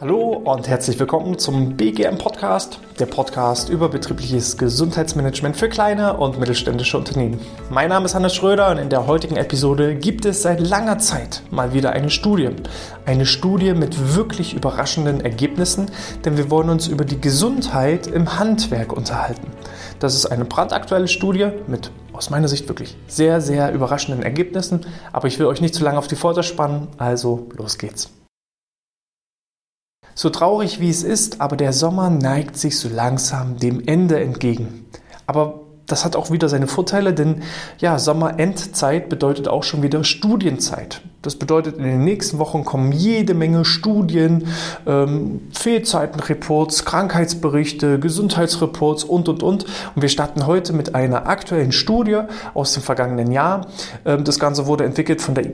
Hallo und herzlich willkommen zum BGM Podcast, der Podcast über betriebliches Gesundheitsmanagement für kleine und mittelständische Unternehmen. Mein Name ist Hannes Schröder und in der heutigen Episode gibt es seit langer Zeit mal wieder eine Studie. Eine Studie mit wirklich überraschenden Ergebnissen, denn wir wollen uns über die Gesundheit im Handwerk unterhalten. Das ist eine brandaktuelle Studie mit aus meiner Sicht wirklich sehr, sehr überraschenden Ergebnissen, aber ich will euch nicht zu lange auf die Folter spannen, also los geht's. So traurig wie es ist, aber der Sommer neigt sich so langsam dem Ende entgegen. Aber das hat auch wieder seine Vorteile, denn ja, Sommerendzeit bedeutet auch schon wieder Studienzeit. Das bedeutet, in den nächsten Wochen kommen jede Menge Studien, ähm, Fehlzeitenreports, Krankheitsberichte, Gesundheitsreports und, und, und. Und wir starten heute mit einer aktuellen Studie aus dem vergangenen Jahr. Ähm, das Ganze wurde entwickelt von der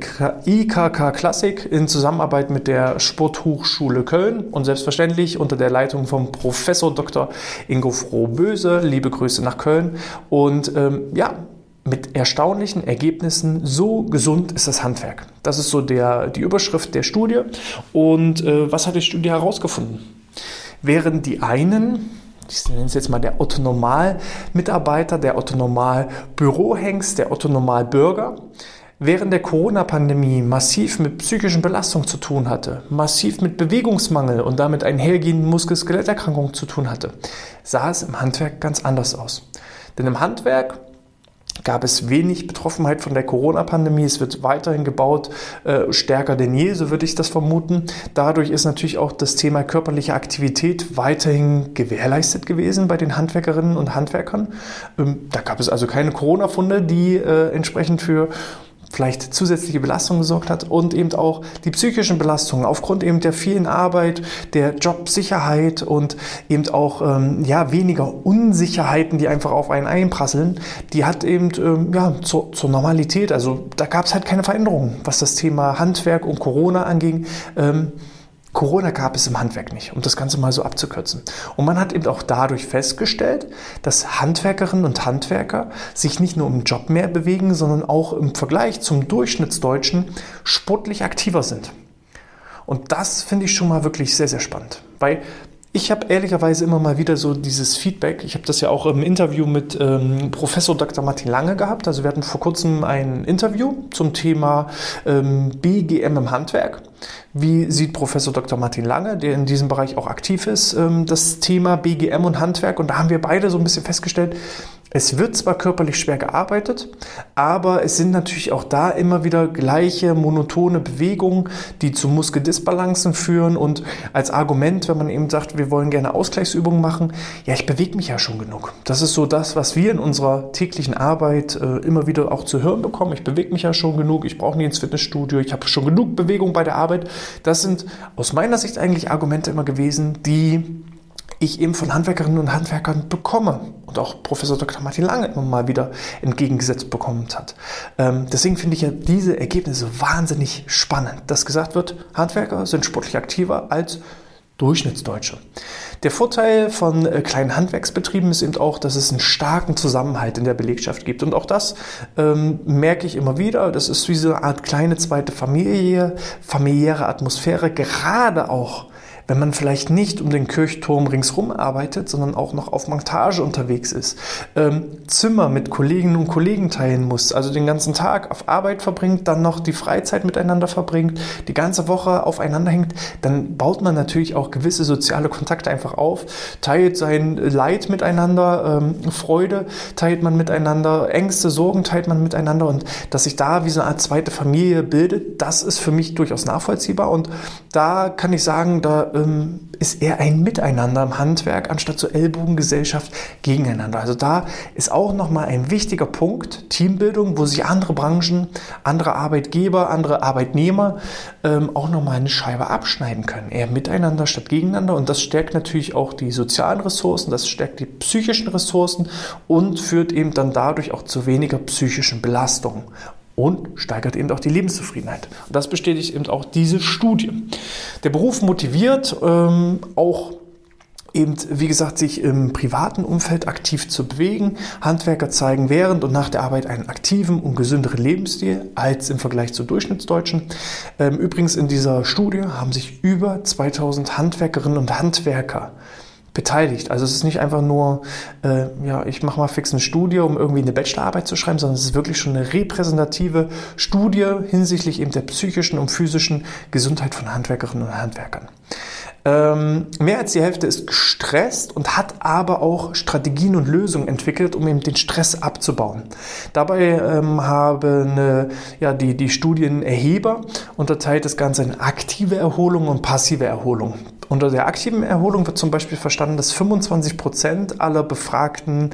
IKK Klassik in Zusammenarbeit mit der Sporthochschule Köln und selbstverständlich unter der Leitung von Professor Dr. Ingo Frohböse. Liebe Grüße nach Köln. Und ähm, ja, mit erstaunlichen Ergebnissen. So gesund ist das Handwerk. Das ist so der, die Überschrift der Studie. Und äh, was hat die Studie herausgefunden? Während die einen, ich nenne es jetzt mal der Otto-Normal-Mitarbeiter, der Otto-Normal-Bürohengst, der Otto-Normal-Bürger, während der Corona-Pandemie massiv mit psychischen Belastungen zu tun hatte, massiv mit Bewegungsmangel und damit einhergehenden Muskel-Skeletterkrankungen zu tun hatte, sah es im Handwerk ganz anders aus. Denn im Handwerk gab es wenig Betroffenheit von der Corona-Pandemie. Es wird weiterhin gebaut, äh, stärker denn je, so würde ich das vermuten. Dadurch ist natürlich auch das Thema körperliche Aktivität weiterhin gewährleistet gewesen bei den Handwerkerinnen und Handwerkern. Ähm, da gab es also keine Corona-Funde, die äh, entsprechend für vielleicht zusätzliche Belastung gesorgt hat und eben auch die psychischen Belastungen aufgrund eben der vielen Arbeit, der Jobsicherheit und eben auch ähm, ja, weniger Unsicherheiten, die einfach auf einen einprasseln, die hat eben ähm, ja, zur, zur Normalität, also da gab es halt keine Veränderungen, was das Thema Handwerk und Corona anging. Ähm, Corona gab es im Handwerk nicht, um das Ganze mal so abzukürzen. Und man hat eben auch dadurch festgestellt, dass Handwerkerinnen und Handwerker sich nicht nur im Job mehr bewegen, sondern auch im Vergleich zum Durchschnittsdeutschen sportlich aktiver sind. Und das finde ich schon mal wirklich sehr, sehr spannend, weil ich habe ehrlicherweise immer mal wieder so dieses Feedback. Ich habe das ja auch im Interview mit ähm, Professor Dr. Martin Lange gehabt. Also wir hatten vor kurzem ein Interview zum Thema ähm, BGM im Handwerk. Wie sieht Professor Dr. Martin Lange, der in diesem Bereich auch aktiv ist, ähm, das Thema BGM und Handwerk? Und da haben wir beide so ein bisschen festgestellt, es wird zwar körperlich schwer gearbeitet, aber es sind natürlich auch da immer wieder gleiche monotone Bewegungen, die zu Muskeldisbalancen führen. Und als Argument, wenn man eben sagt, wir wollen gerne Ausgleichsübungen machen, ja, ich bewege mich ja schon genug. Das ist so das, was wir in unserer täglichen Arbeit äh, immer wieder auch zu hören bekommen. Ich bewege mich ja schon genug, ich brauche nie ins Fitnessstudio, ich habe schon genug Bewegung bei der Arbeit. Das sind aus meiner Sicht eigentlich Argumente immer gewesen, die ich eben von Handwerkerinnen und Handwerkern bekomme und auch Professor Dr. Martin Lange immer mal wieder entgegengesetzt bekommen hat. Ähm, deswegen finde ich ja diese Ergebnisse wahnsinnig spannend, dass gesagt wird, Handwerker sind sportlich aktiver als Durchschnittsdeutsche. Der Vorteil von äh, kleinen Handwerksbetrieben ist eben auch, dass es einen starken Zusammenhalt in der Belegschaft gibt. Und auch das ähm, merke ich immer wieder. Das ist wie so eine Art kleine zweite Familie, familiäre Atmosphäre, gerade auch wenn man vielleicht nicht um den Kirchturm ringsherum arbeitet, sondern auch noch auf Montage unterwegs ist, ähm, Zimmer mit Kolleginnen und Kollegen teilen muss, also den ganzen Tag auf Arbeit verbringt, dann noch die Freizeit miteinander verbringt, die ganze Woche aufeinander hängt, dann baut man natürlich auch gewisse soziale Kontakte einfach auf, teilt sein Leid miteinander, ähm, Freude teilt man miteinander, Ängste, Sorgen teilt man miteinander und dass sich da wie so eine Art zweite Familie bildet, das ist für mich durchaus nachvollziehbar und da kann ich sagen, da ähm, ist eher ein Miteinander im Handwerk anstatt so Ellbogengesellschaft gegeneinander. Also da ist auch nochmal ein wichtiger Punkt, Teambildung, wo sich andere Branchen, andere Arbeitgeber, andere Arbeitnehmer ähm, auch nochmal eine Scheibe abschneiden können. Eher miteinander statt gegeneinander und das stärkt natürlich auch die sozialen Ressourcen, das stärkt die psychischen Ressourcen und führt eben dann dadurch auch zu weniger psychischen Belastungen und steigert eben auch die Lebenszufriedenheit. Und das bestätigt eben auch diese Studie. Der Beruf motiviert ähm, auch eben, wie gesagt, sich im privaten Umfeld aktiv zu bewegen. Handwerker zeigen während und nach der Arbeit einen aktiven und gesünderen Lebensstil als im Vergleich zu Durchschnittsdeutschen. Ähm, übrigens in dieser Studie haben sich über 2000 Handwerkerinnen und Handwerker beteiligt. Also es ist nicht einfach nur, äh, ja, ich mache mal fix eine Studie, um irgendwie eine Bachelorarbeit zu schreiben, sondern es ist wirklich schon eine repräsentative Studie hinsichtlich eben der psychischen und physischen Gesundheit von Handwerkerinnen und Handwerkern. Ähm, mehr als die Hälfte ist gestresst und hat aber auch Strategien und Lösungen entwickelt, um eben den Stress abzubauen. Dabei ähm, haben äh, ja, die, die Studienerheber unterteilt das Ganze in aktive Erholung und passive Erholung. Unter der aktiven Erholung wird zum Beispiel verstanden, dass 25 Prozent aller befragten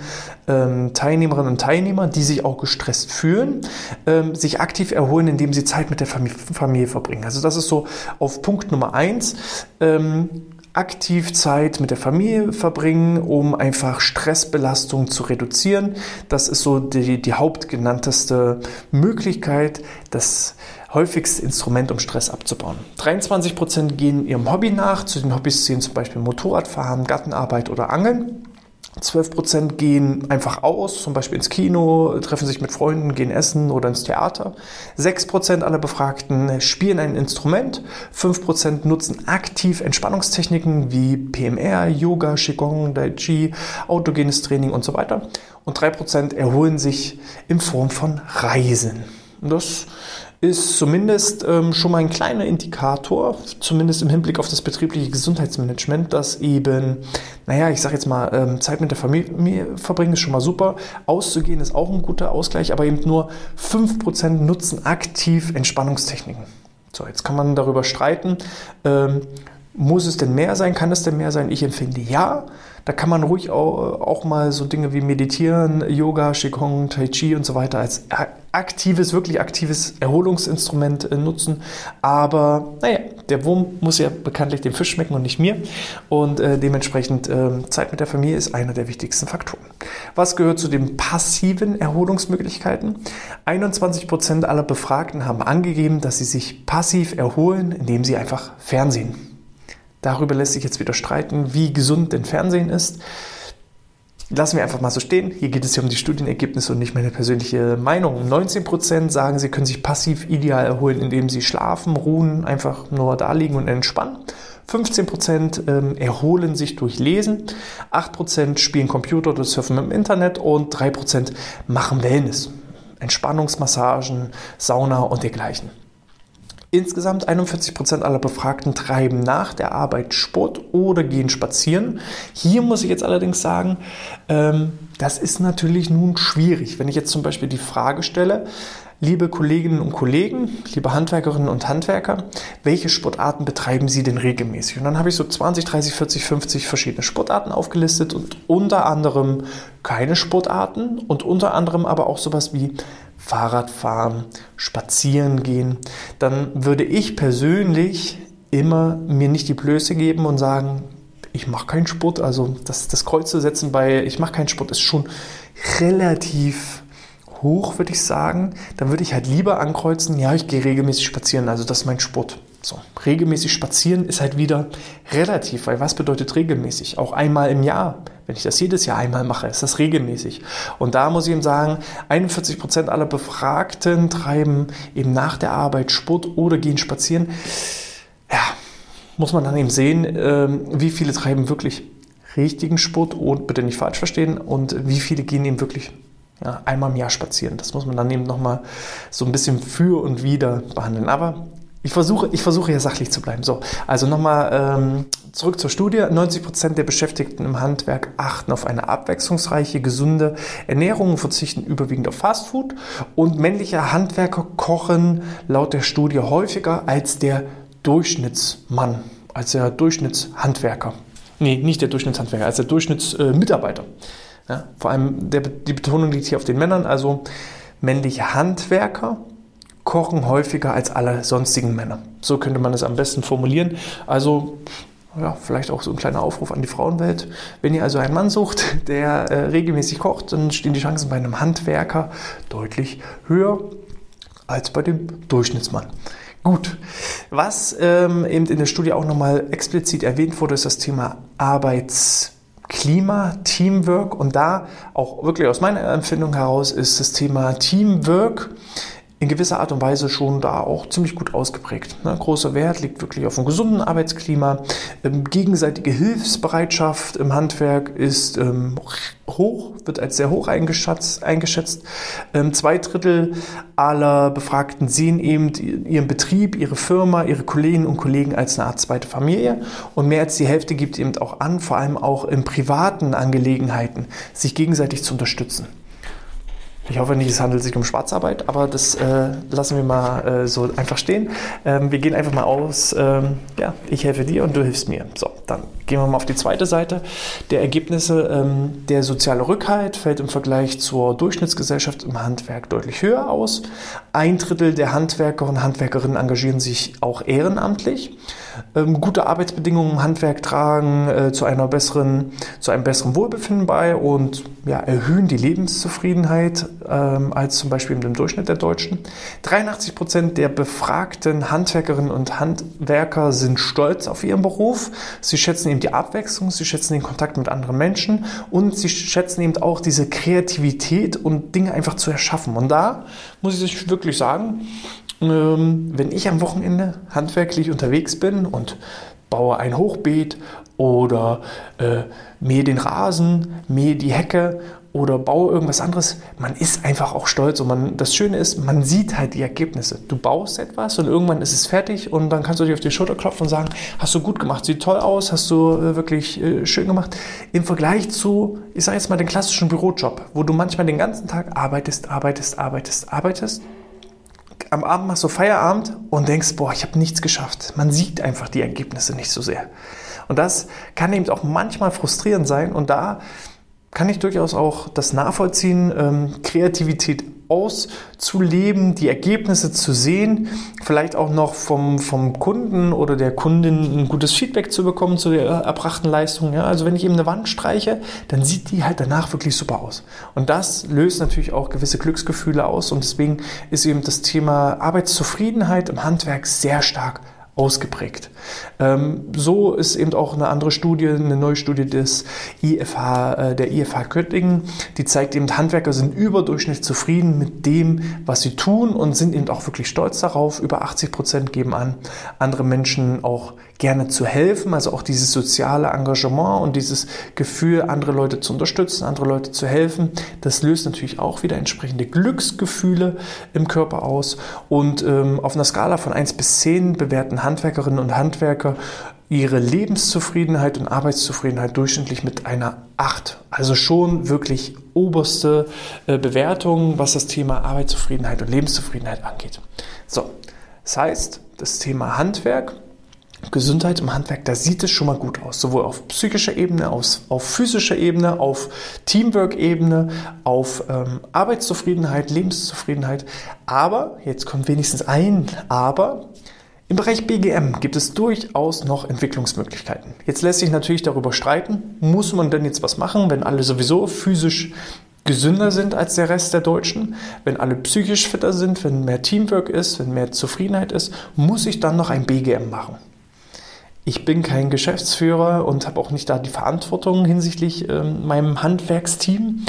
ähm, Teilnehmerinnen und Teilnehmer, die sich auch gestresst fühlen, ähm, sich aktiv erholen, indem sie Zeit mit der Familie, Familie verbringen. Also das ist so auf Punkt Nummer eins. Ähm, aktiv Zeit mit der Familie verbringen, um einfach Stressbelastung zu reduzieren. Das ist so die, die hauptgenannteste Möglichkeit, das häufigste Instrument, um Stress abzubauen. 23 Prozent gehen ihrem Hobby nach. Zu den Hobbys zählen zum Beispiel Motorradfahren, Gartenarbeit oder Angeln. 12% gehen einfach aus, zum Beispiel ins Kino, treffen sich mit Freunden, gehen essen oder ins Theater. 6% aller Befragten spielen ein Instrument. 5% nutzen aktiv Entspannungstechniken wie PMR, Yoga, Qigong, Tai Chi, autogenes Training und so weiter. Und 3% erholen sich in Form von Reisen. Das ist zumindest ähm, schon mal ein kleiner Indikator, zumindest im Hinblick auf das betriebliche Gesundheitsmanagement, dass eben, naja, ich sage jetzt mal, ähm, Zeit mit der Familie verbringen ist schon mal super, auszugehen ist auch ein guter Ausgleich, aber eben nur 5% nutzen aktiv Entspannungstechniken. So, jetzt kann man darüber streiten, ähm, muss es denn mehr sein, kann es denn mehr sein? Ich empfinde ja. Da kann man ruhig auch, auch mal so Dinge wie Meditieren, Yoga, Qigong, Tai Chi und so weiter als aktives, wirklich aktives Erholungsinstrument äh, nutzen. Aber naja, der Wurm muss ja bekanntlich dem Fisch schmecken und nicht mir. Und äh, dementsprechend äh, Zeit mit der Familie ist einer der wichtigsten Faktoren. Was gehört zu den passiven Erholungsmöglichkeiten? 21 Prozent aller Befragten haben angegeben, dass sie sich passiv erholen, indem sie einfach Fernsehen. Darüber lässt sich jetzt wieder streiten, wie gesund denn Fernsehen ist. Lassen wir einfach mal so stehen. Hier geht es ja um die Studienergebnisse und nicht meine persönliche Meinung. 19% sagen, sie können sich passiv ideal erholen, indem sie schlafen, ruhen, einfach nur da liegen und entspannen. 15% ähm, erholen sich durch Lesen, 8% spielen Computer oder surfen im Internet und 3% machen Wellness, Entspannungsmassagen, Sauna und dergleichen. Insgesamt 41 Prozent aller Befragten treiben nach der Arbeit Sport oder gehen spazieren. Hier muss ich jetzt allerdings sagen, ähm, das ist natürlich nun schwierig. Wenn ich jetzt zum Beispiel die Frage stelle, liebe Kolleginnen und Kollegen, liebe Handwerkerinnen und Handwerker, welche Sportarten betreiben Sie denn regelmäßig? Und dann habe ich so 20, 30, 40, 50 verschiedene Sportarten aufgelistet und unter anderem keine Sportarten und unter anderem aber auch sowas wie Fahrradfahren, spazieren gehen, dann würde ich persönlich immer mir nicht die Blöße geben und sagen, ich mache keinen Sport. Also das, das Kreuz zu setzen bei ich mache keinen Sport ist schon relativ hoch, würde ich sagen. Dann würde ich halt lieber ankreuzen, ja, ich gehe regelmäßig spazieren. Also das ist mein Sport. So, regelmäßig spazieren ist halt wieder relativ, weil was bedeutet regelmäßig? Auch einmal im Jahr. Wenn ich das jedes Jahr einmal mache, ist das regelmäßig. Und da muss ich eben sagen, 41 Prozent aller Befragten treiben eben nach der Arbeit Sport oder gehen spazieren. Ja, muss man dann eben sehen, ähm, wie viele treiben wirklich richtigen Sport und bitte nicht falsch verstehen und wie viele gehen eben wirklich ja, einmal im Jahr spazieren. Das muss man dann eben nochmal so ein bisschen für und wieder behandeln. Aber ich versuche, ich versuche hier sachlich zu bleiben. So, also nochmal ähm, zurück zur Studie. 90 Prozent der Beschäftigten im Handwerk achten auf eine abwechslungsreiche, gesunde Ernährung und verzichten überwiegend auf Fastfood. Und männliche Handwerker kochen laut der Studie häufiger als der Durchschnittsmann, als der Durchschnittshandwerker. Nee, nicht der Durchschnittshandwerker, als der Durchschnittsmitarbeiter. Äh, ja, vor allem der, die Betonung liegt hier auf den Männern, also männliche Handwerker kochen häufiger als alle sonstigen Männer. So könnte man es am besten formulieren. Also ja, vielleicht auch so ein kleiner Aufruf an die Frauenwelt. Wenn ihr also einen Mann sucht, der äh, regelmäßig kocht, dann stehen die Chancen bei einem Handwerker deutlich höher als bei dem Durchschnittsmann. Gut, was ähm, eben in der Studie auch nochmal explizit erwähnt wurde, ist das Thema Arbeitsklima, Teamwork und da auch wirklich aus meiner Empfindung heraus ist das Thema Teamwork in gewisser Art und Weise schon da auch ziemlich gut ausgeprägt. Ne? Großer Wert liegt wirklich auf einem gesunden Arbeitsklima. Ähm, gegenseitige Hilfsbereitschaft im Handwerk ist ähm, hoch, wird als sehr hoch eingeschätzt. eingeschätzt. Ähm, zwei Drittel aller Befragten sehen eben ihren Betrieb, ihre Firma, ihre Kolleginnen und Kollegen als eine Art zweite Familie. Und mehr als die Hälfte gibt eben auch an, vor allem auch in privaten Angelegenheiten, sich gegenseitig zu unterstützen. Ich hoffe nicht, es handelt sich um Schwarzarbeit, aber das äh, lassen wir mal äh, so einfach stehen. Ähm, wir gehen einfach mal aus, ähm, ja, ich helfe dir und du hilfst mir. So, dann gehen wir mal auf die zweite Seite der Ergebnisse. Ähm, der soziale Rückhalt fällt im Vergleich zur Durchschnittsgesellschaft im Handwerk deutlich höher aus. Ein Drittel der Handwerker und Handwerkerinnen engagieren sich auch ehrenamtlich. Ähm, gute Arbeitsbedingungen im Handwerk tragen äh, zu, einer besseren, zu einem besseren Wohlbefinden bei und ja, erhöhen die Lebenszufriedenheit ähm, als zum Beispiel im Durchschnitt der Deutschen. 83 Prozent der befragten Handwerkerinnen und Handwerker sind stolz auf ihren Beruf. Sie schätzen eben die Abwechslung, sie schätzen den Kontakt mit anderen Menschen und sie schätzen eben auch diese Kreativität und Dinge einfach zu erschaffen. Und da muss ich wirklich sagen, ähm, wenn ich am Wochenende handwerklich unterwegs bin und baue ein Hochbeet oder äh, mähe den Rasen, mähe die Hecke oder baue irgendwas anderes, man ist einfach auch stolz und man, das Schöne ist, man sieht halt die Ergebnisse. Du baust etwas und irgendwann ist es fertig und dann kannst du dich auf die Schulter klopfen und sagen, hast du gut gemacht, sieht toll aus, hast du äh, wirklich äh, schön gemacht. Im Vergleich zu, ich sage jetzt mal, den klassischen Bürojob, wo du manchmal den ganzen Tag arbeitest, arbeitest, arbeitest, arbeitest am Abend machst du Feierabend und denkst, boah, ich habe nichts geschafft. Man sieht einfach die Ergebnisse nicht so sehr. Und das kann eben auch manchmal frustrierend sein. Und da kann ich durchaus auch das nachvollziehen, ähm, Kreativität auszuleben, die Ergebnisse zu sehen, vielleicht auch noch vom, vom Kunden oder der Kundin ein gutes Feedback zu bekommen zu der erbrachten Leistung. Ja? Also wenn ich eben eine Wand streiche, dann sieht die halt danach wirklich super aus. Und das löst natürlich auch gewisse Glücksgefühle aus und deswegen ist eben das Thema Arbeitszufriedenheit im Handwerk sehr stark ausgeprägt. Ähm, so ist eben auch eine andere Studie, eine neue Studie des IFH, äh, der IFH Göttingen, die zeigt eben, Handwerker sind überdurchschnittlich zufrieden mit dem, was sie tun und sind eben auch wirklich stolz darauf. Über 80 Prozent geben an, andere Menschen auch gerne zu helfen, also auch dieses soziale Engagement und dieses Gefühl, andere Leute zu unterstützen, andere Leute zu helfen, das löst natürlich auch wieder entsprechende Glücksgefühle im Körper aus. Und ähm, auf einer Skala von 1 bis 10 bewerten Handwerkerinnen und Handwerker ihre Lebenszufriedenheit und Arbeitszufriedenheit durchschnittlich mit einer 8. Also schon wirklich oberste äh, Bewertung, was das Thema Arbeitszufriedenheit und Lebenszufriedenheit angeht. So, das heißt, das Thema Handwerk Gesundheit im Handwerk, da sieht es schon mal gut aus. Sowohl auf psychischer Ebene, auf, auf physischer Ebene, auf Teamwork-Ebene, auf ähm, Arbeitszufriedenheit, Lebenszufriedenheit. Aber, jetzt kommt wenigstens ein Aber, im Bereich BGM gibt es durchaus noch Entwicklungsmöglichkeiten. Jetzt lässt sich natürlich darüber streiten, muss man denn jetzt was machen, wenn alle sowieso physisch gesünder sind als der Rest der Deutschen, wenn alle psychisch fitter sind, wenn mehr Teamwork ist, wenn mehr Zufriedenheit ist, muss ich dann noch ein BGM machen. Ich bin kein Geschäftsführer und habe auch nicht da die Verantwortung hinsichtlich äh, meinem Handwerksteam,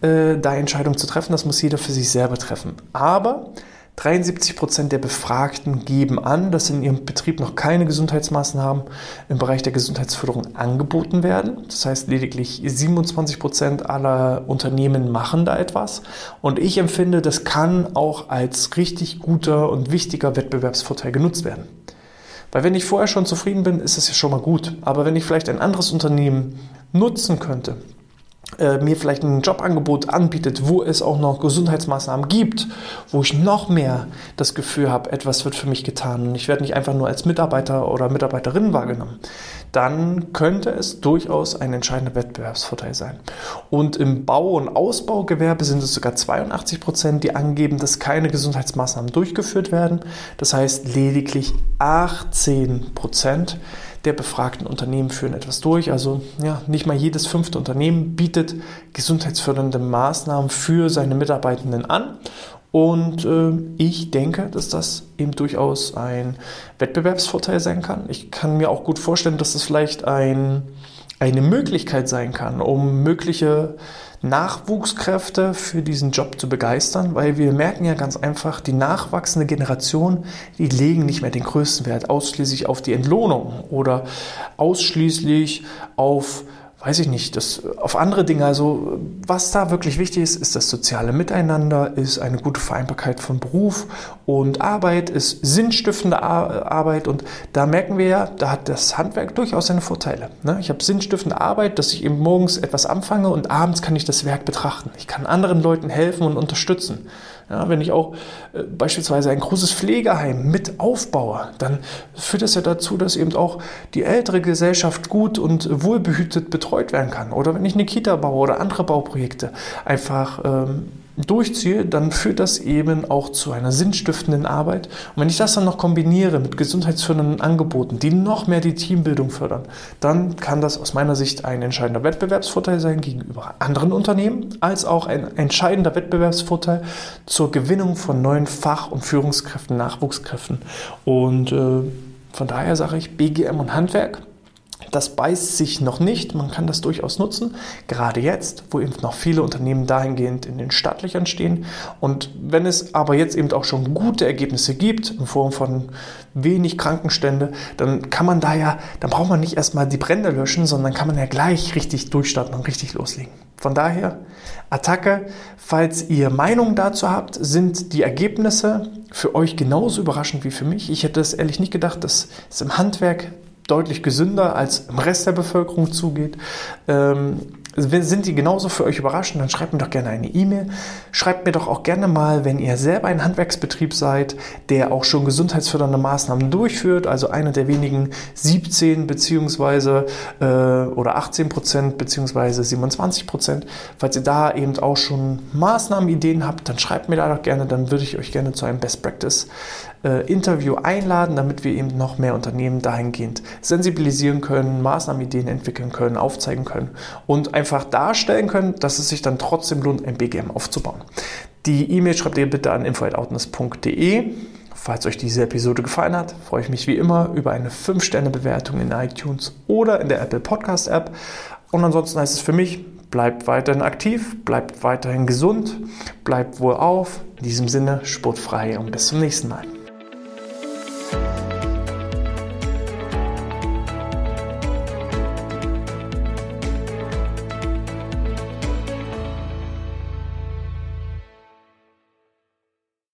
äh, da Entscheidungen zu treffen. Das muss jeder für sich selber treffen. Aber 73 Prozent der Befragten geben an, dass in ihrem Betrieb noch keine Gesundheitsmaßnahmen im Bereich der Gesundheitsförderung angeboten werden. Das heißt, lediglich 27 Prozent aller Unternehmen machen da etwas. Und ich empfinde, das kann auch als richtig guter und wichtiger Wettbewerbsvorteil genutzt werden. Weil wenn ich vorher schon zufrieden bin, ist es ja schon mal gut. Aber wenn ich vielleicht ein anderes Unternehmen nutzen könnte, äh, mir vielleicht ein Jobangebot anbietet, wo es auch noch Gesundheitsmaßnahmen gibt, wo ich noch mehr das Gefühl habe, etwas wird für mich getan und ich werde nicht einfach nur als Mitarbeiter oder Mitarbeiterin wahrgenommen, dann könnte es durchaus ein entscheidender Wettbewerbsvorteil sein. Und im Bau- und Ausbaugewerbe sind es sogar 82 Prozent, die angeben, dass keine Gesundheitsmaßnahmen durchgeführt werden. Das heißt, lediglich 18 Prozent der befragten Unternehmen führen etwas durch. Also ja, nicht mal jedes fünfte Unternehmen bietet gesundheitsfördernde Maßnahmen für seine Mitarbeitenden an. Und äh, ich denke, dass das eben durchaus ein Wettbewerbsvorteil sein kann. Ich kann mir auch gut vorstellen, dass das vielleicht ein, eine Möglichkeit sein kann, um mögliche Nachwuchskräfte für diesen Job zu begeistern, weil wir merken ja ganz einfach, die nachwachsende Generation, die legen nicht mehr den größten Wert ausschließlich auf die Entlohnung oder ausschließlich auf weiß ich nicht, das, auf andere Dinge. Also was da wirklich wichtig ist, ist das soziale Miteinander, ist eine gute Vereinbarkeit von Beruf und Arbeit, ist sinnstiftende Arbeit und da merken wir ja, da hat das Handwerk durchaus seine Vorteile. Ne? Ich habe sinnstiftende Arbeit, dass ich eben morgens etwas anfange und abends kann ich das Werk betrachten. Ich kann anderen Leuten helfen und unterstützen. Ja, wenn ich auch äh, beispielsweise ein großes Pflegeheim mit aufbaue, dann führt das ja dazu, dass eben auch die ältere Gesellschaft gut und wohlbehütet betreut werden kann. Oder wenn ich eine Kita baue oder andere Bauprojekte einfach ähm, durchziehe, dann führt das eben auch zu einer sinnstiftenden Arbeit. Und wenn ich das dann noch kombiniere mit gesundheitsfördernden Angeboten, die noch mehr die Teambildung fördern, dann kann das aus meiner Sicht ein entscheidender Wettbewerbsvorteil sein gegenüber anderen Unternehmen, als auch ein entscheidender Wettbewerbsvorteil zur Gewinnung von neuen Fach- und Führungskräften, Nachwuchskräften. Und äh, von daher sage ich BGM und Handwerk das beißt sich noch nicht. Man kann das durchaus nutzen, gerade jetzt, wo eben noch viele Unternehmen dahingehend in den Startlöchern stehen. Und wenn es aber jetzt eben auch schon gute Ergebnisse gibt, in Form von wenig Krankenstände, dann kann man da ja, dann braucht man nicht erstmal die Brände löschen, sondern kann man ja gleich richtig durchstarten und richtig loslegen. Von daher, Attacke, falls ihr Meinungen dazu habt, sind die Ergebnisse für euch genauso überraschend wie für mich. Ich hätte es ehrlich nicht gedacht, dass es im Handwerk deutlich gesünder als im Rest der Bevölkerung zugeht. Ähm, sind die genauso für euch überraschend, dann schreibt mir doch gerne eine E-Mail. Schreibt mir doch auch gerne mal, wenn ihr selber ein Handwerksbetrieb seid, der auch schon gesundheitsfördernde Maßnahmen durchführt, also einer der wenigen 17 beziehungsweise äh, oder 18 Prozent beziehungsweise 27 Prozent. Falls ihr da eben auch schon Maßnahmenideen habt, dann schreibt mir da doch gerne, dann würde ich euch gerne zu einem Best Practice äh, Interview einladen, damit wir eben noch mehr Unternehmen dahingehend sensibilisieren können, Maßnahmenideen entwickeln können, aufzeigen können und einfach darstellen können, dass es sich dann trotzdem lohnt, ein BGM aufzubauen. Die E-Mail schreibt ihr bitte an info.outness.de. Falls euch diese Episode gefallen hat, freue ich mich wie immer über eine 5-Sterne-Bewertung in iTunes oder in der Apple Podcast App. Und ansonsten heißt es für mich, bleibt weiterhin aktiv, bleibt weiterhin gesund, bleibt wohl auf. In diesem Sinne, sportfrei und bis zum nächsten Mal.